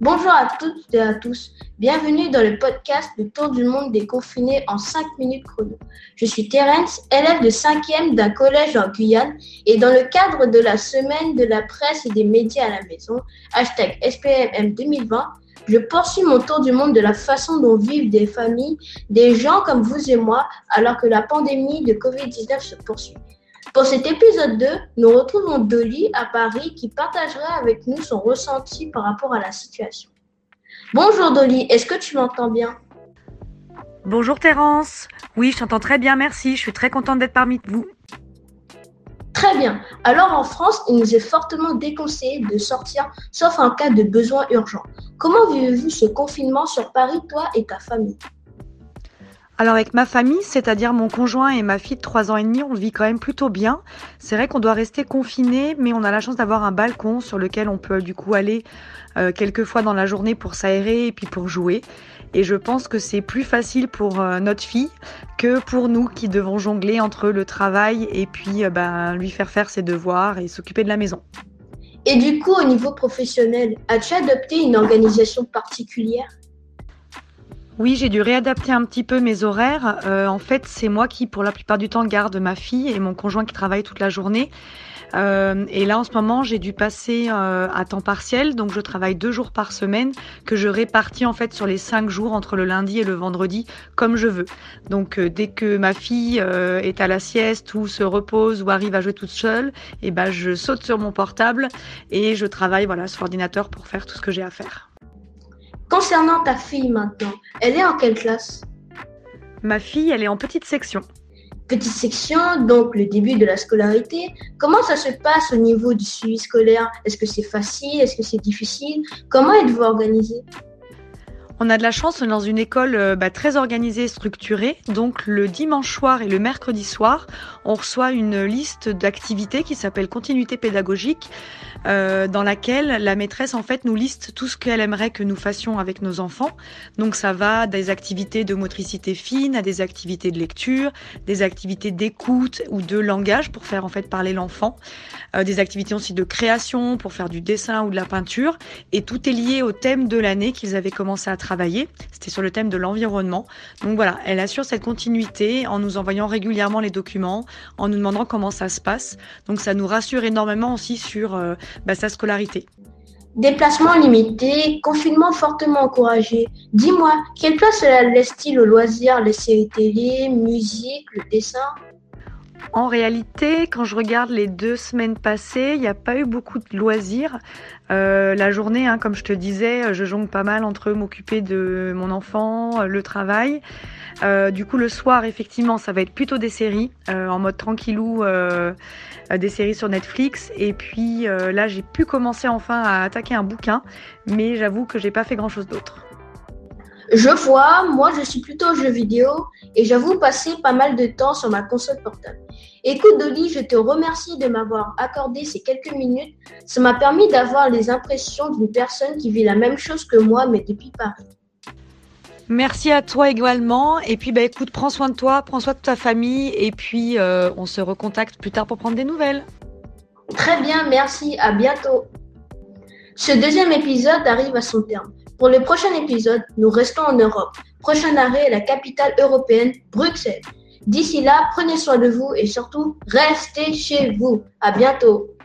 Bonjour à toutes et à tous. Bienvenue dans le podcast Le Tour du monde des confinés en 5 minutes chrono. Je suis Terence, élève de 5e d'un collège en Guyane et dans le cadre de la semaine de la presse et des médias à la maison, hashtag SPMM 2020, je poursuis mon tour du monde de la façon dont vivent des familles, des gens comme vous et moi, alors que la pandémie de Covid-19 se poursuit. Pour cet épisode 2, nous retrouvons Dolly à Paris qui partagera avec nous son ressenti par rapport à la situation. Bonjour Dolly, est-ce que tu m'entends bien? Bonjour Terence. Oui, je t'entends très bien, merci. Je suis très contente d'être parmi vous. Très bien. Alors en France, il nous est fortement déconseillé de sortir sauf en cas de besoin urgent. Comment vivez-vous ce confinement sur Paris, toi et ta famille? Alors avec ma famille, c'est-à-dire mon conjoint et ma fille de 3 ans et demi, on vit quand même plutôt bien. C'est vrai qu'on doit rester confiné, mais on a la chance d'avoir un balcon sur lequel on peut du coup aller euh, quelques fois dans la journée pour s'aérer et puis pour jouer. Et je pense que c'est plus facile pour euh, notre fille que pour nous qui devons jongler entre le travail et puis euh, ben, lui faire faire ses devoirs et s'occuper de la maison. Et du coup, au niveau professionnel, as-tu adopté une organisation particulière? Oui, j'ai dû réadapter un petit peu mes horaires. Euh, en fait, c'est moi qui, pour la plupart du temps, garde ma fille et mon conjoint qui travaille toute la journée. Euh, et là, en ce moment, j'ai dû passer euh, à temps partiel, donc je travaille deux jours par semaine, que je répartis en fait sur les cinq jours entre le lundi et le vendredi, comme je veux. Donc, dès que ma fille est à la sieste ou se repose ou arrive à jouer toute seule, eh ben, je saute sur mon portable et je travaille voilà sur l'ordinateur pour faire tout ce que j'ai à faire. Concernant ta fille maintenant, elle est en quelle classe? Ma fille, elle est en petite section. Petite section, donc le début de la scolarité. Comment ça se passe au niveau du suivi scolaire? Est-ce que c'est facile? Est-ce que c'est difficile? Comment êtes-vous organisé on a de la chance, on est dans une école euh, bah, très organisée et structurée. Donc le dimanche soir et le mercredi soir, on reçoit une liste d'activités qui s'appelle continuité pédagogique, euh, dans laquelle la maîtresse en fait nous liste tout ce qu'elle aimerait que nous fassions avec nos enfants. Donc ça va des activités de motricité fine à des activités de lecture, des activités d'écoute ou de langage pour faire en fait parler l'enfant, euh, des activités aussi de création pour faire du dessin ou de la peinture. Et tout est lié au thème de l'année qu'ils avaient commencé à travailler. C'était sur le thème de l'environnement. Donc voilà, elle assure cette continuité en nous envoyant régulièrement les documents, en nous demandant comment ça se passe. Donc ça nous rassure énormément aussi sur euh, bah, sa scolarité. Déplacement limité, confinement fortement encouragé. Dis-moi, quelle place laisse-t-il aux loisirs, les séries télé, musique, le dessin? En réalité, quand je regarde les deux semaines passées, il n'y a pas eu beaucoup de loisirs. Euh, la journée, hein, comme je te disais, je jongle pas mal entre m'occuper de mon enfant, le travail. Euh, du coup, le soir, effectivement, ça va être plutôt des séries, euh, en mode tranquillou, des séries sur Netflix. Et puis là, j'ai pu commencer enfin à attaquer un bouquin, mais j'avoue que j'ai pas fait grand chose d'autre. Je vois, moi je suis plutôt jeu vidéo et j'avoue passer pas mal de temps sur ma console portable. Écoute Dolly, je te remercie de m'avoir accordé ces quelques minutes. Ça m'a permis d'avoir les impressions d'une personne qui vit la même chose que moi mais depuis Paris. Merci à toi également. Et puis bah écoute, prends soin de toi, prends soin de ta famille et puis euh, on se recontacte plus tard pour prendre des nouvelles. Très bien, merci, à bientôt. Ce deuxième épisode arrive à son terme. Pour le prochain épisode, nous restons en Europe. Prochain arrêt, la capitale européenne, Bruxelles. D'ici là, prenez soin de vous et surtout, restez chez vous. À bientôt.